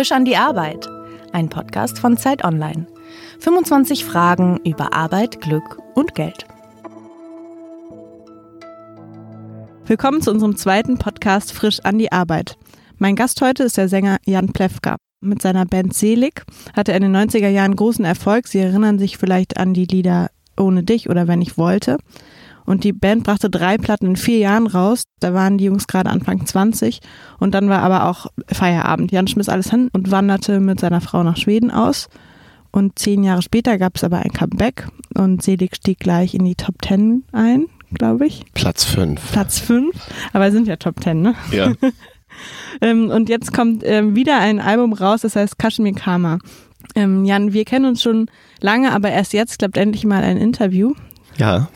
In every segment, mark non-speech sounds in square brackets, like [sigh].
Frisch an die Arbeit, ein Podcast von Zeit Online. 25 Fragen über Arbeit, Glück und Geld. Willkommen zu unserem zweiten Podcast Frisch an die Arbeit. Mein Gast heute ist der Sänger Jan Plewka. Mit seiner Band Selig hatte er in den 90er Jahren großen Erfolg. Sie erinnern sich vielleicht an die Lieder Ohne dich oder Wenn ich wollte. Und die Band brachte drei Platten in vier Jahren raus. Da waren die Jungs gerade Anfang 20. Und dann war aber auch Feierabend. Jan schmiss alles hin und wanderte mit seiner Frau nach Schweden aus. Und zehn Jahre später gab es aber ein Comeback und Selig stieg gleich in die Top Ten ein, glaube ich. Platz fünf. Platz fünf. Aber es sind ja Top Ten, ne? Ja. [laughs] ähm, und jetzt kommt ähm, wieder ein Album raus, das heißt Kashmir Karma. Ähm, Jan, wir kennen uns schon lange, aber erst jetzt klappt endlich mal ein Interview. Ja.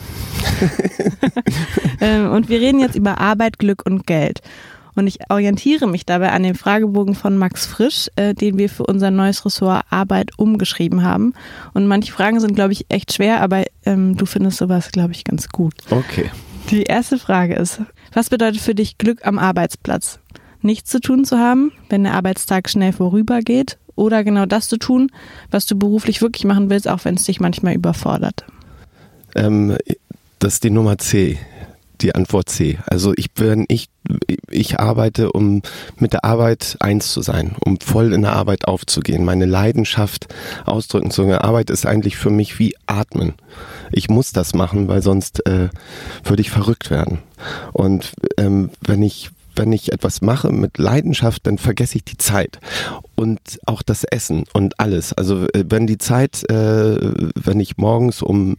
[laughs] ähm, und wir reden jetzt über Arbeit, Glück und Geld. Und ich orientiere mich dabei an dem Fragebogen von Max Frisch, äh, den wir für unser neues Ressort Arbeit umgeschrieben haben. Und manche Fragen sind, glaube ich, echt schwer, aber ähm, du findest sowas, glaube ich, ganz gut. Okay. Die erste Frage ist, was bedeutet für dich Glück am Arbeitsplatz? Nichts zu tun zu haben, wenn der Arbeitstag schnell vorübergeht oder genau das zu tun, was du beruflich wirklich machen willst, auch wenn es dich manchmal überfordert? Ähm, das ist die Nummer C. Die Antwort C. Also ich bin, ich, ich arbeite, um mit der Arbeit eins zu sein, um voll in der Arbeit aufzugehen, meine Leidenschaft ausdrücken zu können. Arbeit ist eigentlich für mich wie Atmen. Ich muss das machen, weil sonst äh, würde ich verrückt werden. Und ähm, wenn ich wenn ich etwas mache mit Leidenschaft, dann vergesse ich die Zeit und auch das Essen und alles. Also äh, wenn die Zeit, äh, wenn ich morgens um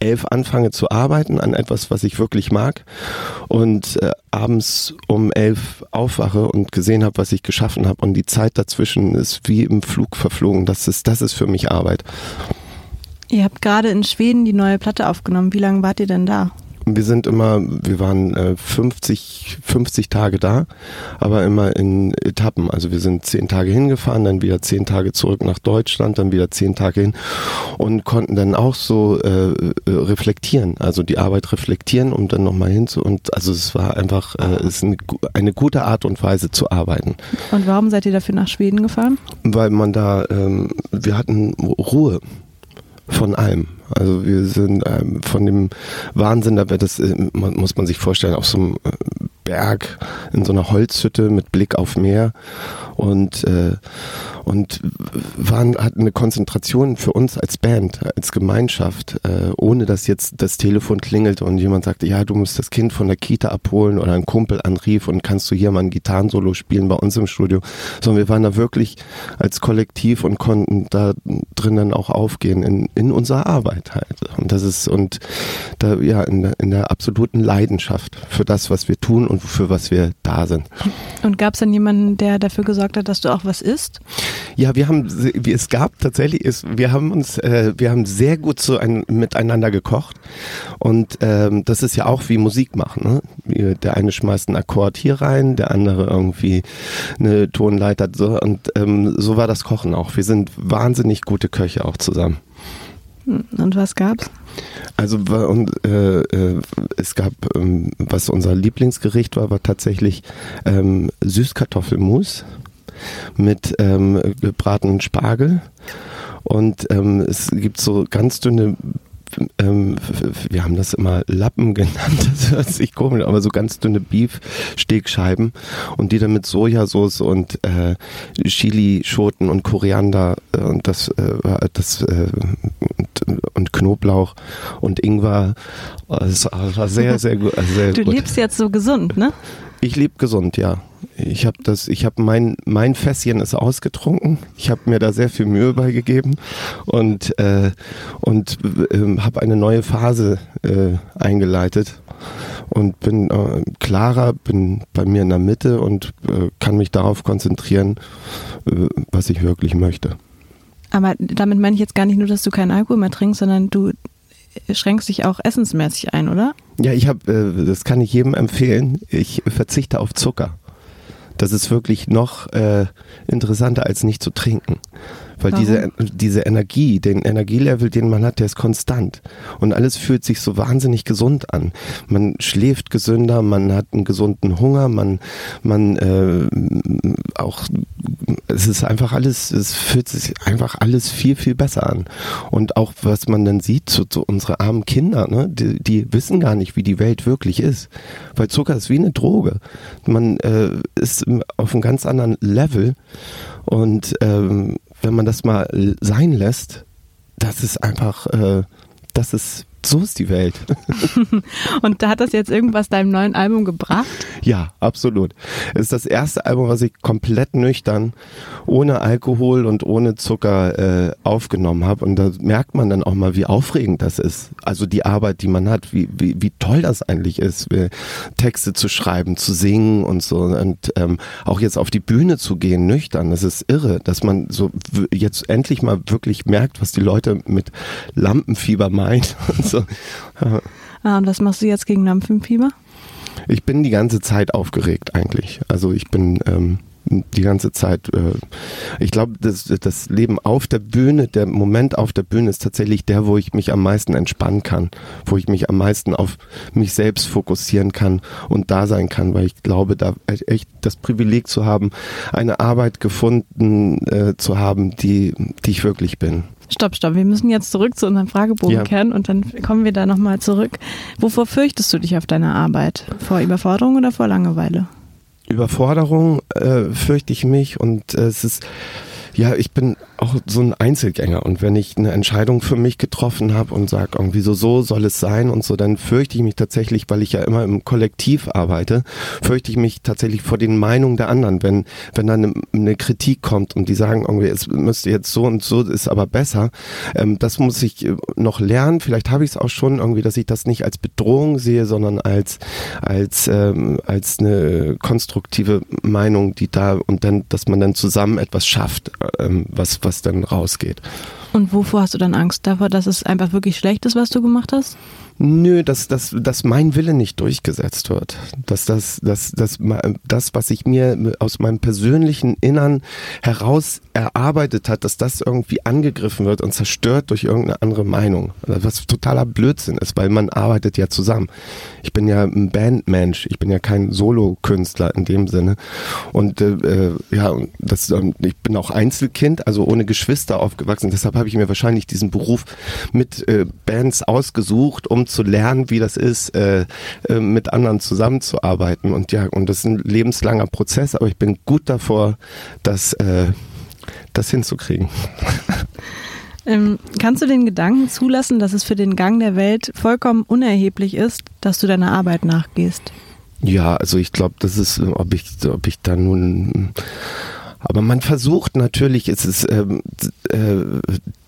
elf anfange zu arbeiten an etwas, was ich wirklich mag und äh, abends um elf aufwache und gesehen habe, was ich geschaffen habe und die Zeit dazwischen ist wie im Flug verflogen. Das ist, das ist für mich Arbeit. Ihr habt gerade in Schweden die neue Platte aufgenommen. Wie lange wart ihr denn da? Wir sind immer, wir waren äh, 50, 50 Tage da, aber immer in Etappen. Also wir sind zehn Tage hingefahren, dann wieder zehn Tage zurück nach Deutschland, dann wieder zehn Tage hin und konnten dann auch so äh, äh reflektieren, also die Arbeit reflektieren, um dann nochmal hinzu. Und also es war einfach, äh, es ist eine, eine gute Art und Weise zu arbeiten. Und warum seid ihr dafür nach Schweden gefahren? Weil man da, ähm, wir hatten Ruhe von allem. Also wir sind ähm, von dem Wahnsinn, da wird das, äh, muss man sich vorstellen, auf so einem äh, Berg in so einer Holzhütte mit Blick auf Meer. Und äh, und waren hatten eine Konzentration für uns als Band, als Gemeinschaft, äh, ohne dass jetzt das Telefon klingelt und jemand sagte, ja, du musst das Kind von der Kita abholen oder ein Kumpel anrief und kannst du hier mal ein Gitarrensolo spielen bei uns im Studio, sondern wir waren da wirklich als Kollektiv und konnten da drinnen auch aufgehen in, in unserer Arbeit halt. Und das ist und da ja in der, in der absoluten Leidenschaft für das, was wir tun und für was wir da sind. Und gab es dann jemanden, der dafür gesorgt hat, dass du auch was isst? Ja, wir haben, es gab tatsächlich, wir haben uns, äh, wir haben sehr gut so ein, miteinander gekocht und ähm, das ist ja auch wie Musik machen. Ne? Der eine schmeißt einen Akkord hier rein, der andere irgendwie eine Tonleiter so und ähm, so war das Kochen auch. Wir sind wahnsinnig gute Köche auch zusammen. Hm, und was gab's? Also und, äh, äh, es gab, ähm, was unser Lieblingsgericht war, war tatsächlich ähm, Süßkartoffelmus mit ähm, gebratenen Spargel. Und ähm, es gibt so ganz dünne ähm, wir haben das immer Lappen [laughs] genannt, das hört sich komisch, aber so ganz dünne Beef-Stegscheiben und die dann mit Sojasauce und äh, Chili-Schoten und Koriander äh, und das, äh, das äh, und, und, Knoblauch und Ingwer. Das war sehr, sehr gut. Sehr du gut. lebst jetzt so gesund, ne? Ich lebe gesund, ja. Ich habe das, ich habe mein mein Fässchen ist ausgetrunken. Ich habe mir da sehr viel Mühe beigegeben und äh, und äh, habe eine neue Phase äh, eingeleitet und bin äh, klarer, bin bei mir in der Mitte und äh, kann mich darauf konzentrieren, äh, was ich wirklich möchte. Aber damit meine ich jetzt gar nicht nur, dass du keinen Alkohol mehr trinkst, sondern du schränkst dich auch essensmäßig ein, oder? Ja, ich habe, äh, das kann ich jedem empfehlen. Ich verzichte auf Zucker. Das ist wirklich noch äh, interessanter als nicht zu trinken. Weil Warum? diese, diese Energie, den Energielevel, den man hat, der ist konstant. Und alles fühlt sich so wahnsinnig gesund an. Man schläft gesünder, man hat einen gesunden Hunger, man, man äh, auch, es ist einfach alles, es fühlt sich einfach alles viel, viel besser an. Und auch was man dann sieht, so, so unsere armen Kinder, ne, die, die wissen gar nicht, wie die Welt wirklich ist. Weil Zucker ist wie eine Droge. Man äh, ist auf einem ganz anderen Level und ähm, wenn man das mal sein lässt, das ist einfach, äh, das ist, so ist die Welt. [laughs] Und da hat das jetzt irgendwas deinem neuen Album gebracht? Ja, absolut. Es ist das erste Album, was ich komplett nüchtern, ohne Alkohol und ohne Zucker äh, aufgenommen habe. Und da merkt man dann auch mal, wie aufregend das ist. Also die Arbeit, die man hat, wie, wie, wie toll das eigentlich ist, Texte zu schreiben, zu singen und so. Und ähm, auch jetzt auf die Bühne zu gehen, nüchtern. Das ist irre, dass man so jetzt endlich mal wirklich merkt, was die Leute mit Lampenfieber meinen. [laughs] Und so. Ja. Ah, und was machst du jetzt gegen Lampenfieber? Ich bin die ganze Zeit aufgeregt eigentlich. Also ich bin ähm, die ganze Zeit, äh, ich glaube, das, das Leben auf der Bühne, der Moment auf der Bühne ist tatsächlich der, wo ich mich am meisten entspannen kann, wo ich mich am meisten auf mich selbst fokussieren kann und da sein kann, weil ich glaube, da echt das Privileg zu haben, eine Arbeit gefunden äh, zu haben, die, die ich wirklich bin. Stopp, stopp. Wir müssen jetzt zurück zu unserem Fragebogen Ja. kehren und dann kommen wir da nochmal zurück. Wovor fürchtest du dich auf deiner Arbeit? Vor Überforderung oder vor Langeweile? Überforderung äh, fürchte ich mich und äh, es ist ja, ich bin auch so ein Einzelgänger. Und wenn ich eine Entscheidung für mich getroffen habe und sage irgendwie so, so soll es sein und so, dann fürchte ich mich tatsächlich, weil ich ja immer im Kollektiv arbeite, fürchte ich mich tatsächlich vor den Meinungen der anderen, wenn, wenn dann eine, eine Kritik kommt und die sagen irgendwie, es müsste jetzt so und so, ist aber besser, ähm, das muss ich noch lernen, vielleicht habe ich es auch schon irgendwie, dass ich das nicht als Bedrohung sehe, sondern als, als, ähm, als eine konstruktive Meinung, die da und dann, dass man dann zusammen etwas schafft, ähm, was, was dann rausgeht. Und wovor hast du dann Angst? Davor, dass es einfach wirklich schlecht ist, was du gemacht hast? Nö, dass, dass, dass mein Wille nicht durchgesetzt wird. Dass das, dass, dass das, was ich mir aus meinem persönlichen Innern heraus erarbeitet hat, dass das irgendwie angegriffen wird und zerstört durch irgendeine andere Meinung. Was totaler Blödsinn ist, weil man arbeitet ja zusammen. Ich bin ja ein Bandmensch, ich bin ja kein Solokünstler in dem Sinne. Und äh, ja, das, ich bin auch Einzelkind, also ohne Geschwister aufgewachsen. Deshalb habe ich mir wahrscheinlich diesen Beruf mit äh, Bands ausgesucht, um zu lernen, wie das ist, äh, äh, mit anderen zusammenzuarbeiten. Und ja, und das ist ein lebenslanger Prozess, aber ich bin gut davor, das, äh, das hinzukriegen. [laughs] Ähm, kannst du den Gedanken zulassen, dass es für den Gang der Welt vollkommen unerheblich ist, dass du deiner Arbeit nachgehst? Ja, also ich glaube, das ist, ob ich, ob ich da nun aber man versucht natürlich, es ist ähm, äh,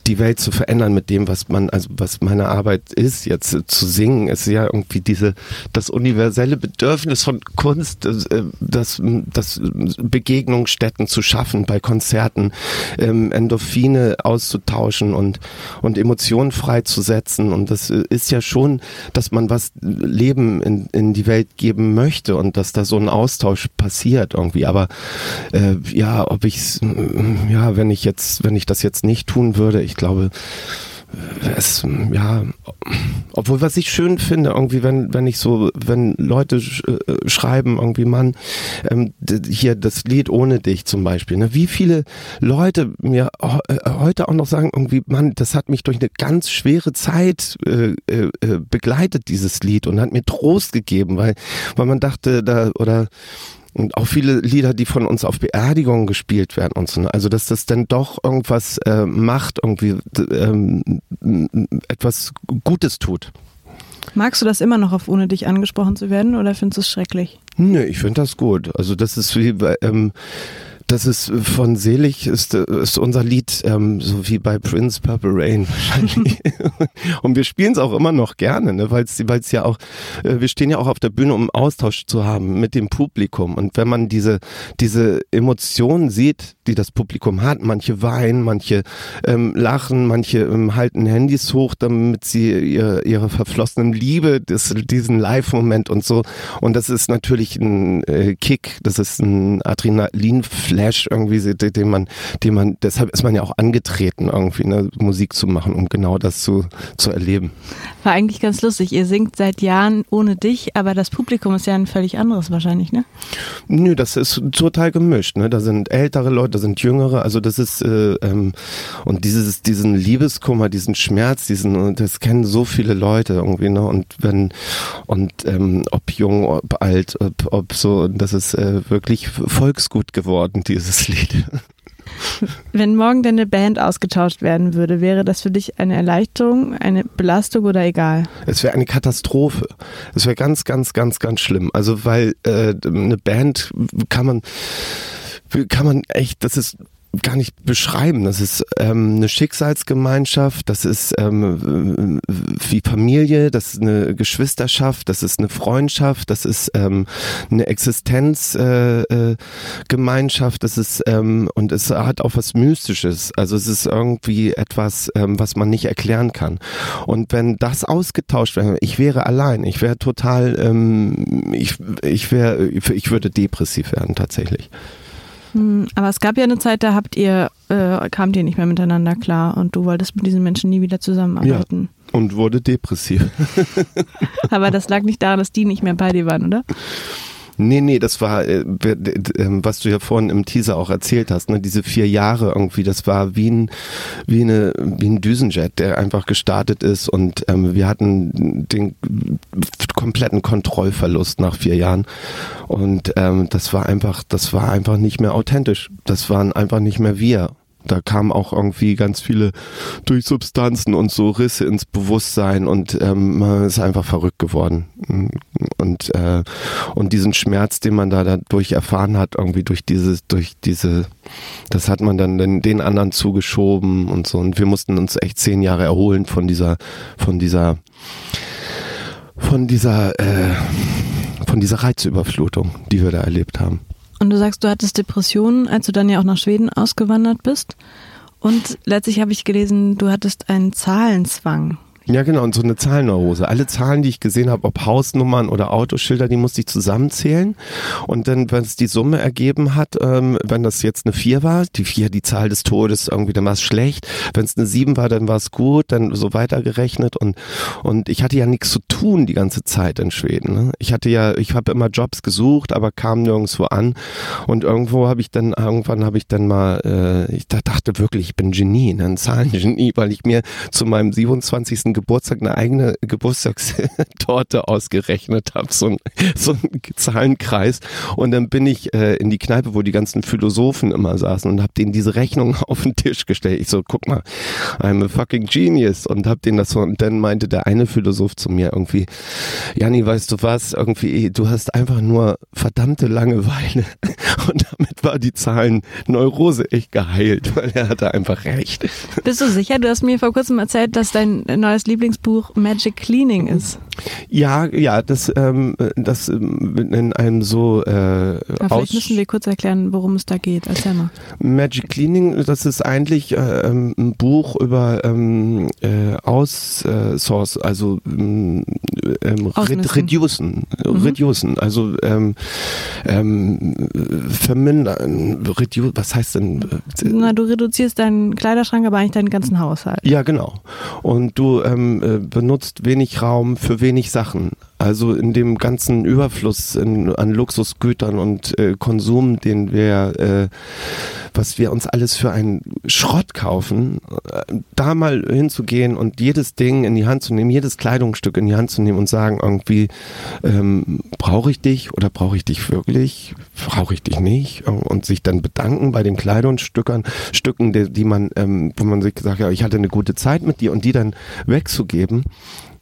die Welt zu verändern mit dem, was man, also was meine Arbeit ist, jetzt äh, zu singen, ist ja irgendwie diese, das universelle Bedürfnis von Kunst, äh, das, das Begegnungsstätten zu schaffen bei Konzerten, ähm, Endorphine auszutauschen und, und Emotionen freizusetzen. Und das äh, ist ja schon, dass man was Leben in, in die Welt geben möchte und dass da so ein Austausch passiert irgendwie. Aber äh, ja, ob ich ja, wenn ich jetzt, wenn ich das jetzt nicht tun würde, ich glaube, es, ja, obwohl was ich schön finde, irgendwie, wenn, wenn ich so, wenn Leute sch, äh, schreiben, irgendwie, Mann, ähm, hier das Lied ohne dich zum Beispiel, ne? wie viele Leute mir äh, heute auch noch sagen, irgendwie, Mann, das hat mich durch eine ganz schwere Zeit äh, äh, begleitet, dieses Lied, und hat mir Trost gegeben, weil, weil man dachte, da, oder und auch viele Lieder, die von uns auf Beerdigungen gespielt werden und so. ne? Also dass das dann doch irgendwas äh, macht, irgendwie ähm, etwas Gutes tut. Magst du das immer noch, auf ohne dich angesprochen zu werden, oder findest du es schrecklich? Nö, ich finde das gut. Also das ist wie bei, ähm, das ist von Selig ist, ist unser Lied ähm, so wie bei Prince Purple Rain [laughs] wahrscheinlich. und wir spielen es auch immer noch gerne, ne? weil es ja auch, äh, wir stehen ja auch auf der Bühne, um Austausch zu haben mit dem Publikum. Und wenn man diese, diese Emotionen sieht, die das Publikum hat. Manche weinen, manche ähm, lachen, manche ähm, halten Handys hoch, damit sie ihre, ihre verflossenen Liebe, das, diesen Live-Moment und so. Und das ist natürlich ein äh, Kick, das ist ein Adrenalin-Flash irgendwie, den man, den man, deshalb ist man ja auch angetreten, irgendwie ne, Musik zu machen, um genau das zu, zu erleben. War eigentlich ganz lustig. Ihr singt seit Jahren ohne dich, aber das Publikum ist ja ein völlig anderes wahrscheinlich, ne? Nö, das ist total gemischt. Ne? Da sind ältere Leute, da sind jüngere. Also das ist äh, ähm, und dieses diesen Liebeskummer, diesen Schmerz, diesen das kennen so viele Leute irgendwie. Ne? Und wenn und ähm, ob jung, ob alt, ob, ob so, das ist äh, wirklich volksgut geworden dieses Lied. Wenn morgen deine Band ausgetauscht werden würde, wäre das für dich eine Erleichterung, eine Belastung oder egal? Es wäre eine Katastrophe. Es wäre ganz, ganz, ganz, ganz schlimm. Also weil äh, eine Band kann man kann man echt, das ist gar nicht beschreiben. Das ist ähm, eine Schicksalsgemeinschaft, das ist ähm, wie Familie, das ist eine Geschwisterschaft, das ist eine Freundschaft, das ist ähm, eine Existenzgemeinschaft, äh, äh, das ist ähm, und es hat auch was Mystisches. Also es ist irgendwie etwas, ähm, was man nicht erklären kann. Und wenn das ausgetauscht wäre, ich wäre allein, ich wäre total, ähm, ich, ich wäre, ich würde depressiv werden tatsächlich. Hm, aber es gab ja eine Zeit, da habt ihr, äh, kamt ihr nicht mehr miteinander klar und du wolltest mit diesen Menschen nie wieder zusammenarbeiten. Ja, und wurde depressiv. [laughs] aber das lag nicht daran, dass die nicht mehr bei dir waren, oder? Nee, nee, das war, äh, ähm, was du ja vorhin im Teaser auch erzählt hast, ne, diese vier Jahre irgendwie, das war wie ein, wie eine, wie ein Düsenjet, der einfach gestartet ist und ähm, wir hatten den kompletten Kontrollverlust nach vier Jahren und ähm, das war einfach, das war einfach nicht mehr authentisch. Das waren einfach nicht mehr wir da kamen auch irgendwie ganz viele durch Substanzen und so Risse ins Bewusstsein und ähm, man ist einfach verrückt geworden. Und, äh, und diesen Schmerz, den man da dadurch erfahren hat, irgendwie durch dieses, durch diese, das hat man dann den, den anderen zugeschoben und so. Und wir mussten uns echt zehn Jahre erholen von dieser, von dieser, von dieser, äh, von dieser Reizüberflutung, die wir da erlebt haben. Und du sagst, du hattest Depressionen, als du dann ja auch nach Schweden ausgewandert bist. Und letztlich habe ich gelesen, du hattest einen Zahlenzwang. Ja, genau, und so eine Zahlenneurose. Alle Zahlen, die ich gesehen habe, ob Hausnummern oder Autoschilder, die musste ich zusammenzählen. Und dann, wenn es die Summe ergeben hat, ähm, wenn das jetzt eine 4 war, die 4 die Zahl des Todes, irgendwie, dann war es schlecht. Wenn es eine 7 war, dann war es gut, dann so weitergerechnet. Und, und ich hatte ja nichts zu tun die ganze Zeit in Schweden. Ne? Ich hatte ja, ich habe immer Jobs gesucht, aber kam nirgendwo an. Und irgendwo habe ich dann, irgendwann habe ich dann mal, äh, ich dachte wirklich, ich bin Genie, ne? ein Zahlengenie, weil ich mir zu meinem 27. Geburtstag eine eigene Geburtstagstorte ausgerechnet habe, so ein, so ein Zahlenkreis. Und dann bin ich äh, in die Kneipe, wo die ganzen Philosophen immer saßen und habe denen diese Rechnung [laughs] auf den Tisch gestellt. Ich so, guck mal, I'm a fucking genius und habe denen das so. Und dann meinte der eine Philosoph zu mir irgendwie, Janni, weißt du was, irgendwie, du hast einfach nur verdammte Langeweile. [laughs] Und damit war die Zahlenneurose echt geheilt, weil er hatte einfach recht. Bist du sicher? Du hast mir vor kurzem erzählt, dass dein neues Lieblingsbuch Magic Cleaning ist. Ja, ja, das, ähm, das ähm, in einem so äh, Vielleicht müssen wir kurz erklären, worum es da geht. Erzähl mal. Magic Cleaning, das ist eigentlich äh, ähm, ein Buch über ähm, äh, Aussource, also ähm, ähm Reducen, mhm. Reducen, also ähm, ähm, vermindern, redu was heißt denn? Na, du reduzierst deinen Kleiderschrank, aber eigentlich deinen ganzen Haushalt. Ja, genau. Und du ähm, äh, benutzt wenig Raum für wenig Sachen. Also in dem ganzen Überfluss in, an Luxusgütern und äh, Konsum, den wir, äh, was wir uns alles für einen Schrott kaufen, äh, da mal hinzugehen und jedes Ding in die Hand zu nehmen, jedes Kleidungsstück in die Hand zu nehmen und sagen irgendwie, ähm, brauche ich dich oder brauche ich dich wirklich, brauche ich dich nicht und sich dann bedanken bei den Kleidungsstückern, Stücken, die, die man, ähm, wo man sich sagt, ja, ich hatte eine gute Zeit mit dir und die dann wegzugeben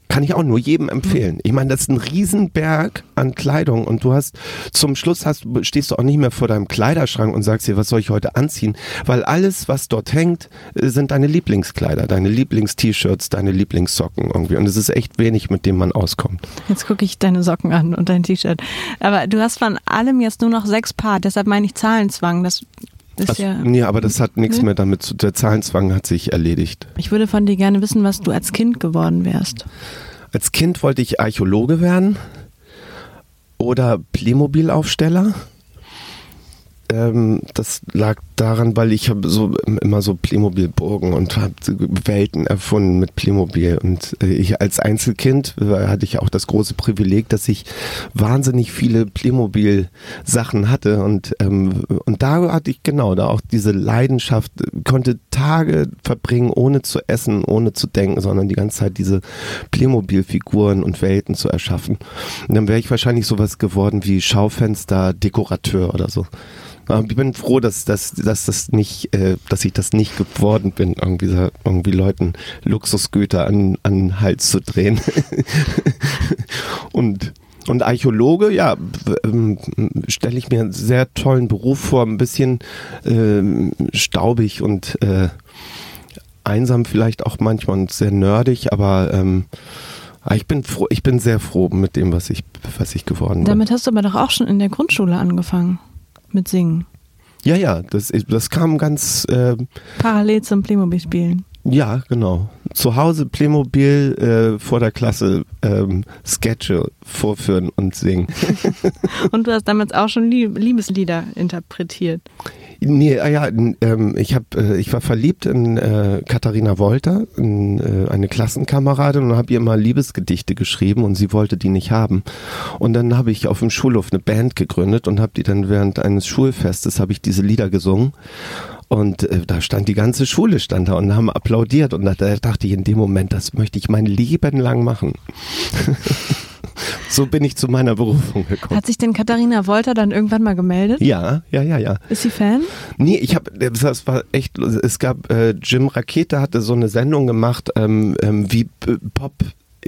kann ich auch nur jedem empfehlen. Ich meine, das ist ein Riesenberg an Kleidung und du hast zum Schluss hast, stehst du auch nicht mehr vor deinem Kleiderschrank und sagst dir, was soll ich heute anziehen, weil alles, was dort hängt, äh, sind deine Lieblingskleider, deine Lieblingst-T-Shirts, deine Lieblingssocken irgendwie und es ist echt wenig, mit dem man auskommt. Jetzt gucke ich deine Socken an und dein T-Shirt. Aber du hast von allem jetzt nur noch sechs Paar, deshalb meine ich Zahlenzwang. Das Ist Also, ja, nee, aber das hat nichts Nee? mehr damit zu. Der Zahlenzwang hat sich erledigt. ich würde von dir gerne wissen, was du als Kind geworden wärst. Als Kind wollte ich Archäologe werden oder Playmobil-Aufsteller. Ähm, das lag daran, weil ich habe so immer so Playmobil-Burgen und habe Welten erfunden mit Playmobil. Und äh, ich als Einzelkind äh, hatte ich auch das große Privileg, dass ich wahnsinnig viele Playmobil-Sachen hatte. Und, ähm, und da hatte ich genau da auch diese Leidenschaft, konnte Tage verbringen, ohne zu essen, ohne zu denken, sondern die ganze Zeit diese Playmobil-Figuren und Welten zu erschaffen. Und dann wäre ich wahrscheinlich sowas geworden wie Schaufenster-Dekorateur oder so. Aber ich bin froh, dass, dass, dass das nicht, äh, dass ich das nicht geworden bin, irgendwie, so- irgendwie Leuten Luxusgüter an, an den Hals zu drehen. [laughs] und und Archäologe, ja, ähm, stelle ich mir einen sehr tollen Beruf vor, ein bisschen ähm, staubig und äh, einsam vielleicht auch manchmal und sehr nerdig, aber ähm, ich bin froh, ich bin sehr froh mit dem, was ich, was ich geworden bin. Damit hast du aber doch auch schon in der Grundschule angefangen mit Singen. Ja, ja, das, das kam ganz, äh, Parallel zum Playmobil-Spielen. Ja, genau. Zu Hause Playmobil äh, vor der Klasse ähm, Sketche vorführen und singen. [laughs] Und du hast damals auch schon Lieb Liebeslieder interpretiert. Nee, ah ja, ähm, ich hab, äh, ich war verliebt in äh, Katharina Wolter, in, äh, eine Klassenkameradin und habe ihr mal Liebesgedichte geschrieben und sie wollte die nicht haben. Und dann habe ich auf dem Schulhof eine Band gegründet und habe die dann während eines Schulfestes habe ich diese Lieder gesungen. Und äh, da stand die ganze Schule stand da und haben applaudiert und da, da dachte ich in dem Moment, das möchte ich mein Leben lang machen. [laughs] so bin ich zu meiner Berufung gekommen. Hat sich denn Katharina Wolter dann irgendwann mal gemeldet? Ja, ja, ja, ja. Ist sie Fan? Nee, ich habe, das war echt, es gab, äh, Jim Rakete hatte so eine Sendung gemacht, ähm, ähm, wie äh, Pop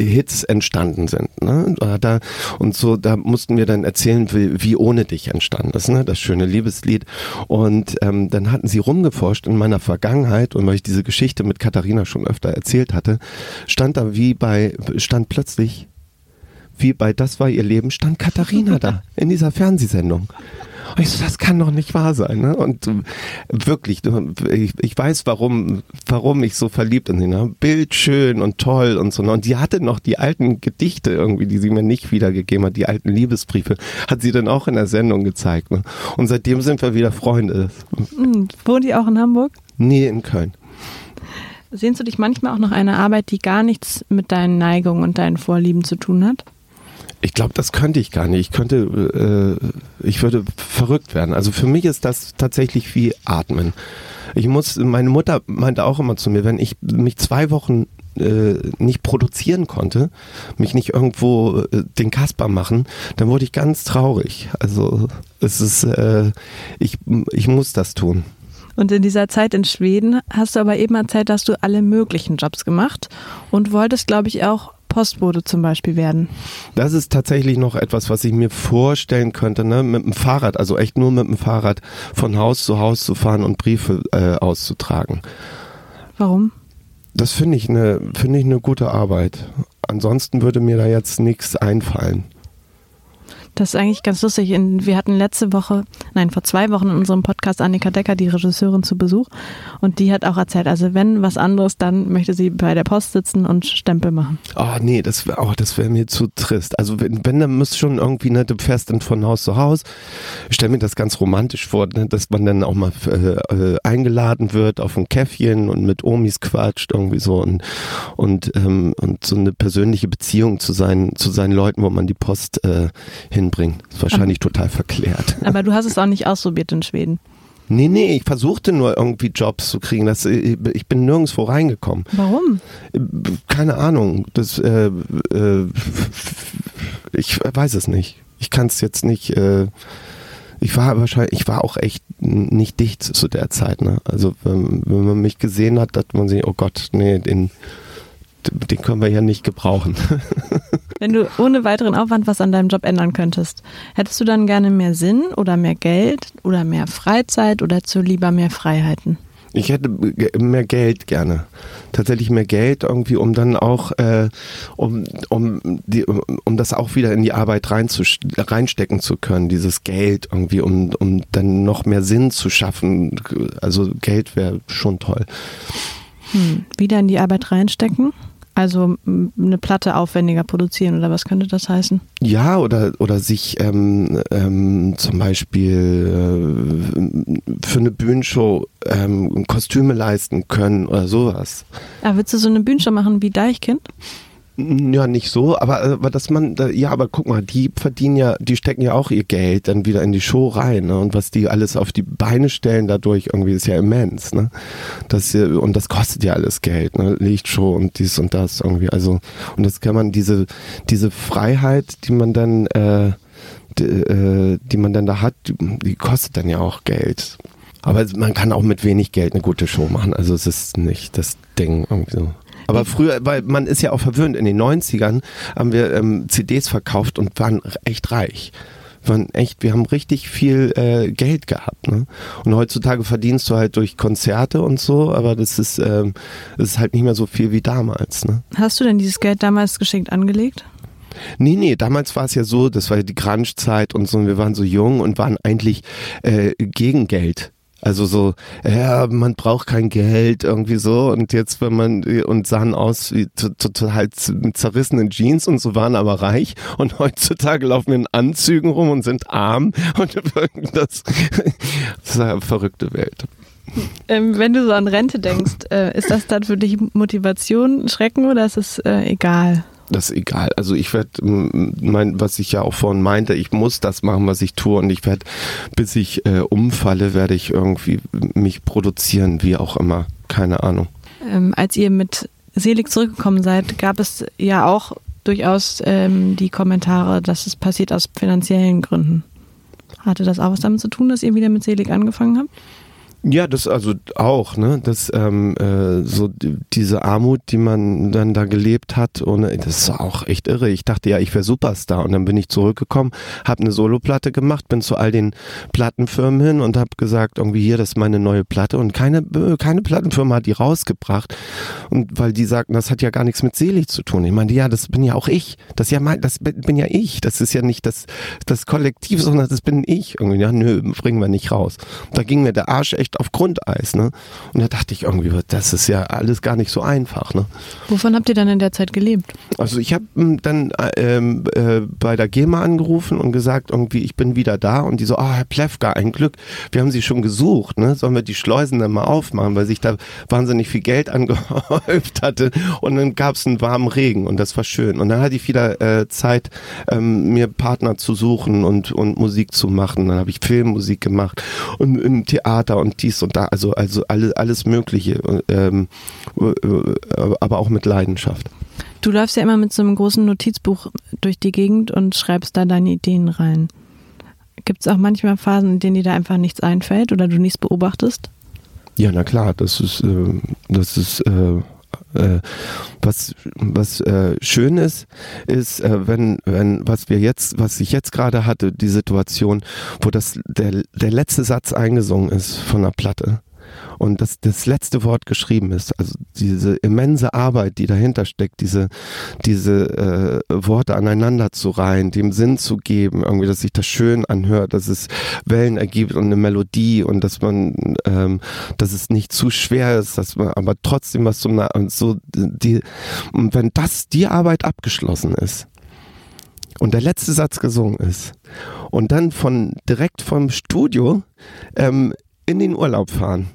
Hits entstanden sind. Ne? Da Und so, da mussten wir dann erzählen, wie, wie ohne dich entstanden ist, ne? das schöne Liebeslied. Und ähm, dann hatten sie rumgeforscht in meiner Vergangenheit und weil ich diese Geschichte mit Katharina schon öfter erzählt hatte, stand da wie bei, stand plötzlich wie bei Das war ihr Leben, stand Katharina da [laughs] in dieser Fernsehsendung. Und ich so, das kann doch nicht wahr sein. Ne? Und äh, wirklich, ich, ich weiß, warum, warum ich so verliebt in sie. Ne? Bild schön und toll und so. Und die hatte noch die alten Gedichte irgendwie, die sie mir nicht wiedergegeben hat, die alten Liebesbriefe, hat sie dann auch in der Sendung gezeigt. Ne? Und seitdem sind wir wieder Freunde. Hm, wohnt die auch in Hamburg? Nie in Köln. Sehnst du dich manchmal auch nach einer Arbeit, die gar nichts mit deinen Neigungen und deinen Vorlieben zu tun hat? Ich glaube, das könnte ich gar nicht. Ich könnte, äh, ich würde verrückt werden. Also für mich ist das tatsächlich wie Atmen. Ich muss, meine Mutter meinte auch immer zu mir, wenn ich mich zwei Wochen äh, nicht produzieren konnte, mich nicht irgendwo äh, den Kasper machen, dann wurde ich ganz traurig. Also es ist, äh, ich, ich muss das tun. Und in dieser Zeit in Schweden hast du aber eben erzählt, dass du alle möglichen Jobs gemacht und wolltest, glaube ich, auch Postbote zum Beispiel werden. Das ist tatsächlich noch etwas, was ich mir vorstellen könnte, ne? mit dem Fahrrad, also echt nur mit dem Fahrrad von Haus zu Haus zu fahren und Briefe äh, auszutragen. Warum? Das finde ich eine finde ich eine gute Arbeit. Ansonsten würde mir da jetzt nichts einfallen. Das ist eigentlich ganz lustig. Wir hatten letzte Woche, nein, vor zwei Wochen in unserem Podcast Annika Decker, die Regisseurin, zu Besuch. Und die hat auch erzählt, also wenn was anderes, dann möchte sie bei der Post sitzen und Stempel machen. Oh nee, das wäre oh, das wäre mir zu trist. Also wenn, wenn dann müsste schon irgendwie, ne, du fährst dann von Haus zu Haus. Ich stelle mir das ganz romantisch vor, ne, dass man dann auch mal äh, äh, eingeladen wird auf ein Käffchen und mit Omis quatscht irgendwie so und und ähm, und so eine persönliche Beziehung zu seinen zu seinen Leuten, wo man die Post äh, hinbringt. Ist wahrscheinlich total verklärt. [laughs] Aber du hast es auch nicht ausprobiert in Schweden. Nee, nee, ich versuchte nur irgendwie Jobs zu kriegen. Das, äh, ich bin nirgendwo reingekommen. Warum? Keine Ahnung. Das, äh, äh, ich weiß es nicht. Ich kann es jetzt nicht. Äh, ich war wahrscheinlich, ich war auch echt nicht dicht zu der Zeit. Ne? Also wenn, wenn man mich gesehen hat, dachte man sich, oh Gott, nee, den, den können wir ja nicht gebrauchen. [laughs] Wenn du ohne weiteren Aufwand was an deinem Job ändern könntest, hättest du dann gerne mehr Sinn oder mehr Geld oder mehr Freizeit oder zu lieber mehr Freiheiten? Ich hätte mehr Geld gerne. tatsächlich mehr Geld irgendwie, um dann auch, äh, um, um, die, um das auch wieder in die Arbeit reinstecken zu können, dieses Geld irgendwie, um, um dann noch mehr Sinn zu schaffen. Also Geld wäre schon toll. Hm. Wieder in die Arbeit reinstecken? Also eine Platte aufwendiger produzieren oder was könnte das heißen? Ja, oder, oder sich ähm, ähm, zum Beispiel äh, für eine Bühnenshow ähm, Kostüme leisten können oder sowas. Ja, willst du so eine Bühnenshow machen wie Deichkind? Ja, nicht so, aber, aber dass man, ja, aber guck mal, die verdienen ja, die stecken ja auch ihr Geld dann wieder in die Show rein, ne? Und was die alles auf die Beine stellen dadurch irgendwie ist ja immens, ne? Das, und das kostet ja alles Geld, ne? Lichtshow und dies und das irgendwie, also, und das kann man, diese, diese Freiheit, die man dann, äh, die, äh, die man dann da hat, die, die kostet dann ja auch Geld. Aber man kann auch mit wenig Geld eine gute Show machen, also es ist nicht das Ding irgendwie so. Aber früher, weil man ist ja auch verwöhnt, in den 90ern haben wir ähm, CDs verkauft und waren echt reich. Wir waren echt, wir haben richtig viel äh, Geld gehabt. Ne? Und heutzutage verdienst du halt durch Konzerte und so, aber das ist, ähm, das ist halt nicht mehr so viel wie damals. Ne? Hast du denn dieses Geld damals geschenkt angelegt? Nee, nee, damals war es ja so, das war ja die Crunch-Zeit und so, und wir waren so jung und waren eigentlich äh, gegen Geld. Also so, ja, man braucht kein Geld irgendwie so und jetzt wenn man und sahen aus wie total zerrissenen Jeans und so waren aber reich und heutzutage laufen wir in Anzügen rum und sind arm und [laughs] das, das ist eine verrückte Welt. Ähm, wenn du so an Rente denkst, äh, ist das dann für dich Motivation, Schrecken oder ist es äh, egal? Das ist egal. Also ich werde, was ich ja auch vorhin meinte, ich muss das machen, was ich tue und ich werde, bis ich äh, umfalle, werde ich irgendwie mich produzieren, wie auch immer. Keine Ahnung. Ähm, als ihr mit Selig zurückgekommen seid, gab es ja auch durchaus ähm, die Kommentare, dass es passiert aus finanziellen Gründen. Hatte das auch was damit zu tun, dass ihr wieder mit Selig angefangen habt? Ja, das also auch, ne? Das ähm, äh, so diese Armut, die man dann da gelebt hat, und das ist auch echt irre. Ich dachte ja, ich wäre Superstar und dann bin ich zurückgekommen, habe eine Soloplatte gemacht, bin zu all den Plattenfirmen hin und habe gesagt, irgendwie hier, das ist meine neue Platte und keine äh, keine Plattenfirma hat die rausgebracht und weil die sagten, das hat ja gar nichts mit selig zu tun. Ich meinte, ja, das bin ja auch ich. Das ja mein, das bin ja ich. Das ist ja nicht das das Kollektiv, sondern das bin ich. Irgendwie, ja, nö, bringen wir nicht raus. Da ging mir der Arsch echt echt auf Grundeis. Ne? Und da dachte ich irgendwie, das ist ja alles gar nicht so einfach. Ne? Wovon habt ihr dann in der Zeit gelebt? Also ich habe hm, dann ähm, äh, bei der GEMA angerufen und gesagt, irgendwie, ich bin wieder da. Und die so, ah, oh, Herr Plewka, ein Glück, wir haben Sie schon gesucht. Ne? Sollen wir die Schleusen dann mal aufmachen, weil sich da wahnsinnig viel Geld [laughs] angehäuft hatte. Und dann gab es einen warmen Regen und das war schön. Und dann hatte ich wieder äh, Zeit, ähm, mir Partner zu suchen und, und Musik zu machen. Dann habe ich Filmmusik gemacht und im Theater und dies und da, also, also alles, alles Mögliche, ähm, aber auch mit Leidenschaft. Du läufst ja immer mit so einem großen Notizbuch durch die Gegend und schreibst da deine Ideen rein. Gibt es auch manchmal Phasen, in denen dir da einfach nichts einfällt oder du nichts beobachtest? Ja, na klar, das ist, äh, das ist äh, äh, was was äh, schön ist, ist, äh, wenn, wenn, was wir jetzt, was ich jetzt gerade hatte, die Situation, wo das der, der letzte Satz eingesungen ist von der Platte und dass das letzte Wort geschrieben ist. Also diese immense Arbeit, die dahinter steckt, diese, diese äh, Worte aneinander zu reihen, dem Sinn zu geben, irgendwie, dass sich das schön anhört, dass es Wellen ergibt und eine Melodie und dass man, ähm, dass es nicht zu schwer ist, dass man aber trotzdem was zum so die und wenn das die Arbeit abgeschlossen ist und der letzte Satz gesungen ist und dann von direkt vom Studio ähm, in den Urlaub fahren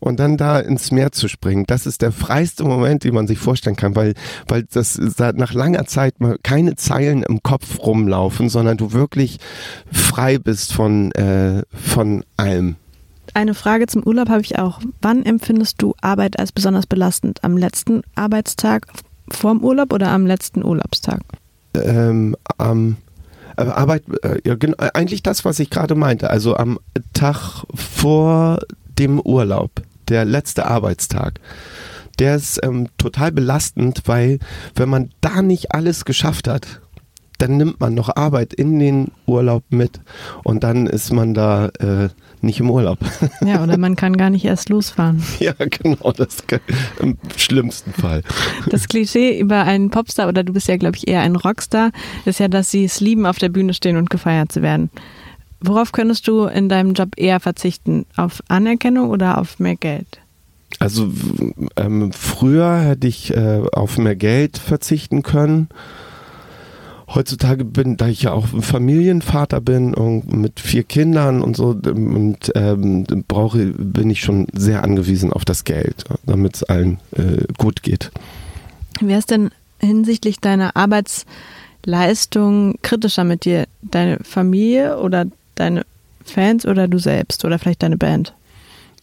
und dann da ins Meer zu springen, das ist der freiste Moment, den man sich vorstellen kann, weil, weil das nach langer Zeit mal keine Zeilen im Kopf rumlaufen, sondern du wirklich frei bist von, äh, von allem. Eine Frage zum Urlaub habe ich auch. Wann empfindest du Arbeit als besonders belastend? Am letzten Arbeitstag vorm Urlaub oder am letzten Urlaubstag? Ähm, am äh, Arbeit, äh, ja, eigentlich das, was ich gerade meinte. Also am Tag vor dem Urlaub der letzte Arbeitstag, der ist ähm, total belastend, weil wenn man da nicht alles geschafft hat, dann nimmt man noch Arbeit in den Urlaub mit und dann ist man da, äh, nicht im Urlaub. [laughs] Ja, oder man kann gar nicht erst losfahren. [laughs] ja, genau, das kann, im schlimmsten Fall. Das Klischee über einen Popstar, oder du bist ja, glaube ich, eher ein Rockstar, ist ja, dass sie es lieben, auf der Bühne stehen und gefeiert zu werden. Worauf könntest du in deinem Job eher verzichten? Auf Anerkennung oder auf mehr Geld? Also ähm, früher hätte ich äh, auf mehr Geld verzichten können heutzutage bin, da ich ja auch Familienvater bin und mit vier Kindern und so und ähm, brauche, bin ich schon sehr angewiesen auf das Geld, damit es allen äh, gut geht. Wer ist denn hinsichtlich deiner Arbeitsleistung kritischer mit dir? Deine Familie oder deine Fans oder du selbst oder vielleicht deine Band?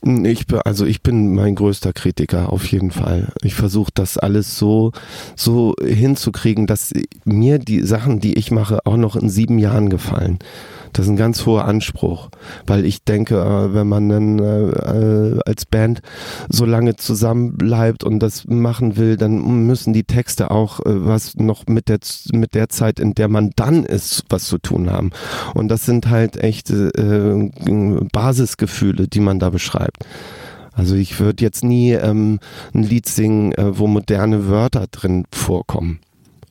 Ich, also ich bin mein größter Kritiker, auf jeden Fall. Ich versuche das alles so, so hinzukriegen, dass mir die Sachen, die ich mache, auch noch in sieben Jahren gefallen. Das ist ein ganz hoher Anspruch, weil ich denke, äh, wenn man dann äh, äh, als Band so lange zusammen bleibt und das machen will, dann müssen die Texte auch was noch mit der mit der Zeit, in der man dann ist, was zu tun haben. Und das sind halt echte Basisgefühle, die man da beschreibt. Also ich würde jetzt nie ähm, ein Lied singen, äh, wo moderne Wörter drin vorkommen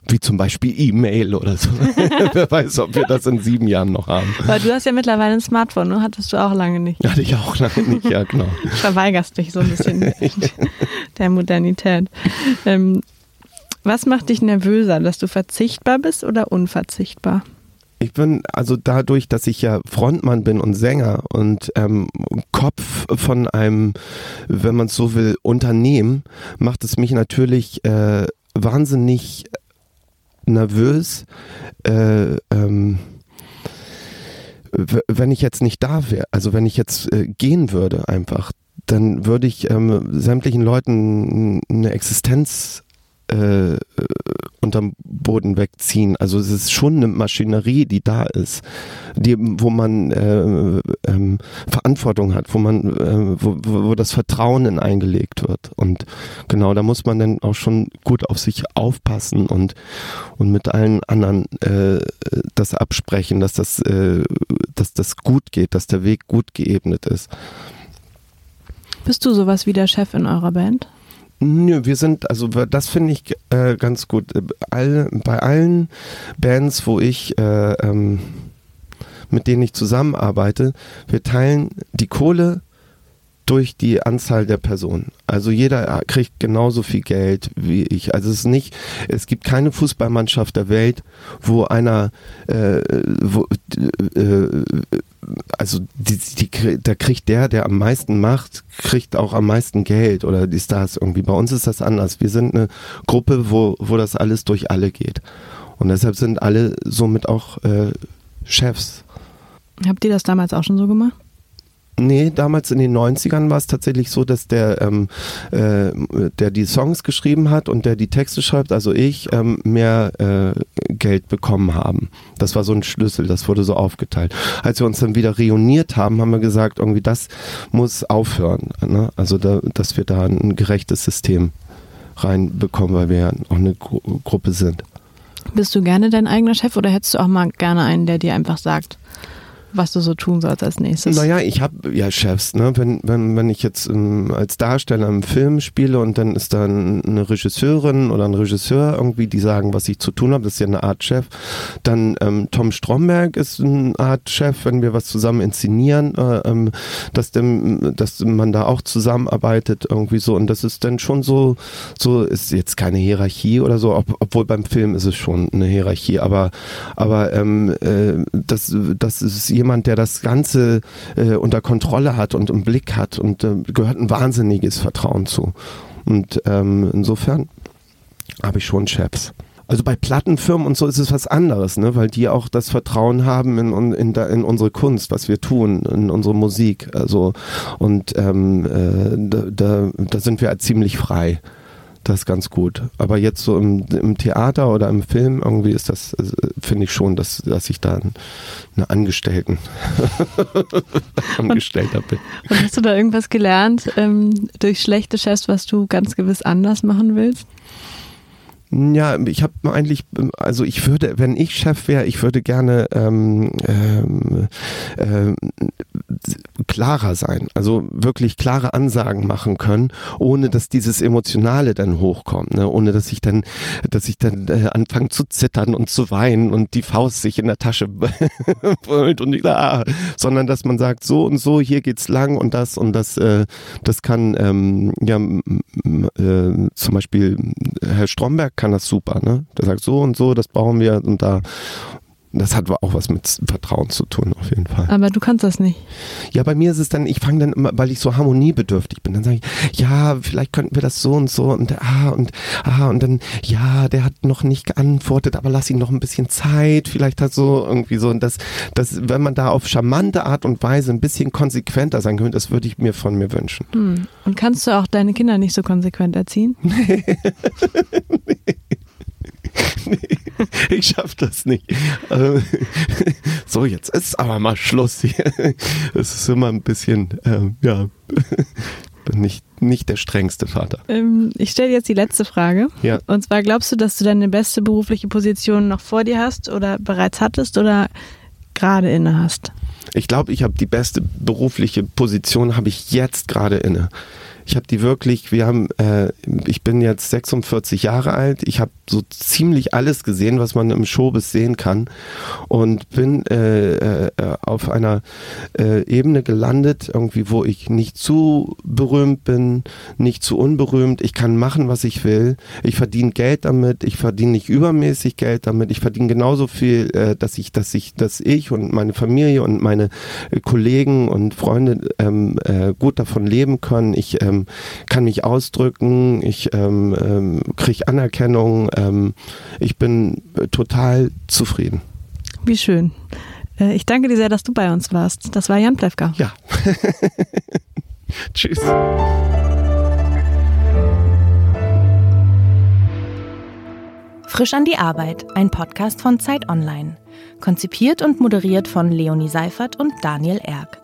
wie zum Beispiel E-Mail oder so. [laughs] Wer weiß, ob wir das in sieben Jahren noch haben. Weil du hast ja mittlerweile ein Smartphone, ne? Hattest du auch lange nicht. Hatte ich auch lange nicht, ja, genau. [laughs] Verweigerst dich so ein bisschen [laughs] der Modernität. Ähm, was macht dich nervöser, dass du verzichtbar bist oder unverzichtbar? Ich bin also dadurch, dass ich ja Frontmann bin und Sänger und ähm, Kopf von einem, wenn man es so will, Unternehmen, macht es mich natürlich äh, wahnsinnig nervös, äh, ähm, wenn ich jetzt nicht da wäre, also wenn ich jetzt äh, gehen würde einfach, dann würde ich ähm, sämtlichen Leuten eine Existenz äh, unterm Boden wegziehen. Also es ist schon eine Maschinerie, die da ist, die, wo man äh, ähm, Verantwortung hat, wo man, äh, wo, wo das Vertrauen in eingelegt wird. Und genau, da muss man dann auch schon gut auf sich aufpassen und und mit allen anderen äh, das absprechen, dass das, äh, dass das gut geht, dass der Weg gut geebnet ist. Bist du sowas wie der Chef in eurer Band? Nö, wir sind, also das finde ich äh, ganz gut. All, bei allen Bands, wo ich, äh, ähm, mit denen ich zusammenarbeite, wir teilen die Kohle durch die Anzahl der Personen. Also jeder kriegt genauso viel Geld wie ich. Also es ist nicht, es gibt keine Fußballmannschaft der Welt, wo einer, äh, wo, äh, also die, die, da kriegt der, der am meisten macht, kriegt auch am meisten Geld oder die Stars irgendwie. Bei uns ist das anders. Wir sind eine Gruppe, wo, wo das alles durch alle geht. Und deshalb sind alle somit auch äh, Chefs. Habt ihr das damals auch schon so gemacht? Nee, damals in den 90ern war es tatsächlich so, dass der, ähm, äh, der die Songs geschrieben hat und der die Texte schreibt, also ich, ähm, mehr äh, Geld bekommen haben. Das war so ein Schlüssel, das wurde so aufgeteilt. Als wir uns dann wieder reuniert haben, haben wir gesagt, irgendwie das muss aufhören. Ne? Also da, dass wir da ein gerechtes System reinbekommen, weil wir ja auch eine Gru Gruppe sind. Bist du gerne dein eigener Chef oder hättest du auch mal gerne einen, der dir einfach sagt, was du so tun sollst als nächstes? Naja, ich habe ja Chefs, ne? Wenn, wenn, wenn ich jetzt ähm, als Darsteller im Film spiele und dann ist da eine Regisseurin oder ein Regisseur irgendwie, die sagen, was ich zu tun habe, das ist ja eine Art Chef. Dann ähm, Tom Stromberg ist eine Art Chef, wenn wir was zusammen inszenieren, äh, ähm, dass, dem, dass man da auch zusammenarbeitet irgendwie so und das ist dann schon so, so ist jetzt keine Hierarchie oder so, ob, obwohl beim Film ist es schon eine Hierarchie, aber, aber ähm, äh, das, das ist jemand, jemand, der das Ganze äh, unter Kontrolle hat und im Blick hat und äh, gehört ein wahnsinniges Vertrauen zu. Und ähm, insofern habe ich schon Chefs. Also bei Plattenfirmen und so ist es was anderes, ne? weil die auch das Vertrauen haben in, in, in unsere Kunst, was wir tun, in unsere Musik. Also und ähm, äh, da, da, da sind wir halt ziemlich frei. Das ist ganz gut. Aber jetzt so im, im Theater oder im Film irgendwie ist das, äh, finde ich schon, dass, dass ich da eine Angestellten [laughs] Angestellter bin. Und hast du da irgendwas gelernt ähm, durch schlechte Chefs, was du ganz gewiss anders machen willst? Ja, ich habe eigentlich, also ich würde, wenn ich Chef wäre, ich würde gerne ähm, ähm, äh, klarer sein, also wirklich klare Ansagen machen können, ohne dass dieses Emotionale dann hochkommt, ne? ohne dass ich dann, dass ich dann äh, anfange zu zittern und zu weinen und die Faust sich in der Tasche [laughs] brüllt und ich, ah, sondern dass man sagt, so und so, hier geht's lang und das und das, äh, das kann ähm, ja äh, zum Beispiel Herr Stromberg kann das super, ne? Der sagt so und so, das brauchen wir und da das hat auch was mit Vertrauen zu tun, auf jeden Fall. Aber du kannst das nicht. Ja, bei mir ist es dann, ich fange dann immer, weil ich so harmoniebedürftig bin, dann sage ich, ja, vielleicht könnten wir das so und so und ah und ah und dann, ja, der hat noch nicht geantwortet, aber lass ihn noch ein bisschen Zeit, vielleicht hat so irgendwie so und das, das, wenn man da auf charmante Art und Weise ein bisschen konsequenter sein könnte, das würde ich mir von mir wünschen. Hm. Und kannst du auch deine Kinder nicht so konsequent erziehen? [laughs] nee. [laughs] nee, [laughs] ich schaff das nicht. Ähm, [laughs] so, jetzt ist aber mal Schluss hier. [laughs] Es ist immer ein bisschen, ähm, ja, bin nicht, nicht der strengste Vater. Ähm, ich stelle jetzt die letzte Frage. Ja. Und zwar, glaubst du, dass du deine beste berufliche Position noch vor dir hast oder bereits hattest oder gerade inne hast? Ich glaube, ich habe die beste berufliche Position, habe ich jetzt gerade inne. Ich habe die wirklich, wir haben, äh, ich bin jetzt 46 Jahre alt, ich habe so ziemlich alles gesehen, was man im Showbiz sehen kann. Und bin äh, äh, auf einer äh, Ebene gelandet, irgendwie, wo ich nicht zu berühmt bin, nicht zu unberühmt, ich kann machen, was ich will, ich verdiene Geld damit, ich verdiene nicht übermäßig Geld damit, ich verdiene genauso viel, äh, dass ich, dass ich, dass ich und meine Familie und meine Kollegen und Freunde ähm, äh, gut davon leben können. Ich ähm, ähm, kann mich ausdrücken, ich ähm, ähm, kriege Anerkennung, ähm, ich bin total zufrieden. Wie schön. Äh, ich danke dir sehr, dass du bei uns warst. Das war Jan Plewka. Ja. [laughs] Tschüss. Frisch an die Arbeit, ein Podcast von Zeit Online. Konzipiert und moderiert von Leonie Seifert und Daniel Erck.